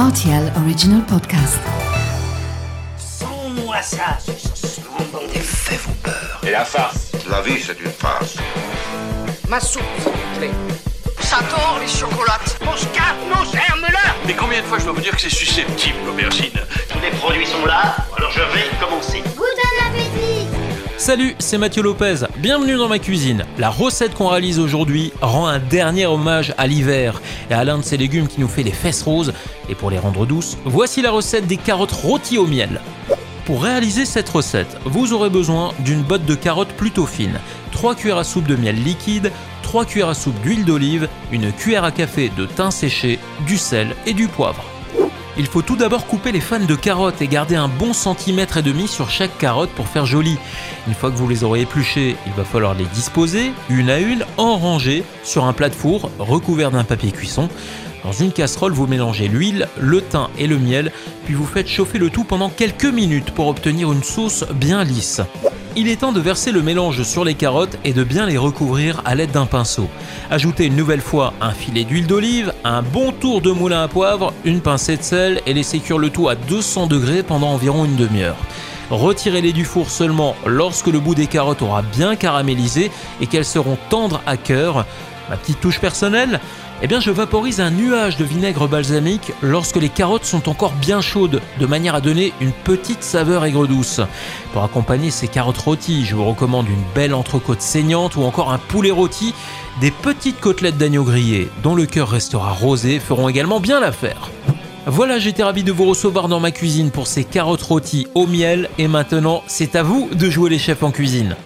RTL Original Podcast. Sans-moi ça, Les faits vont peur. Et la farce La vie, c'est une farce. Ma soupe, s'il vous plaît. J'adore les chocolates. Mon scarpe, mon germe-là Mais combien de fois je dois vous dire que c'est susceptible, l'aubergine? Tous les produits sont là, alors je vais. Salut, c'est Mathieu Lopez. Bienvenue dans ma cuisine. La recette qu'on réalise aujourd'hui rend un dernier hommage à l'hiver et à l'un de ces légumes qui nous fait les fesses roses. Et pour les rendre douces, voici la recette des carottes rôties au miel. Pour réaliser cette recette, vous aurez besoin d'une botte de carottes plutôt fine, 3 cuillères à soupe de miel liquide, 3 cuillères à soupe d'huile d'olive, une cuillère à café de thym séché, du sel et du poivre. Il faut tout d'abord couper les fans de carottes et garder un bon centimètre et demi sur chaque carotte pour faire joli. Une fois que vous les aurez épluchées, il va falloir les disposer, une à une, en rangée, sur un plat de four recouvert d'un papier cuisson. Dans une casserole, vous mélangez l'huile, le thym et le miel, puis vous faites chauffer le tout pendant quelques minutes pour obtenir une sauce bien lisse. Il est temps de verser le mélange sur les carottes et de bien les recouvrir à l'aide d'un pinceau. Ajoutez une nouvelle fois un filet d'huile d'olive, un bon tour de moulin à poivre, une pincée de sel et laissez cuire le tout à 200 degrés pendant environ une demi-heure. Retirez-les du four seulement lorsque le bout des carottes aura bien caramélisé et qu'elles seront tendres à cœur. Ma petite touche personnelle eh bien, je vaporise un nuage de vinaigre balsamique lorsque les carottes sont encore bien chaudes, de manière à donner une petite saveur aigre-douce. Pour accompagner ces carottes rôties, je vous recommande une belle entrecôte saignante ou encore un poulet rôti. Des petites côtelettes d'agneau grillé, dont le cœur restera rosé, feront également bien l'affaire. Voilà, j'étais ravi de vous recevoir dans ma cuisine pour ces carottes rôties au miel et maintenant, c'est à vous de jouer les chefs en cuisine.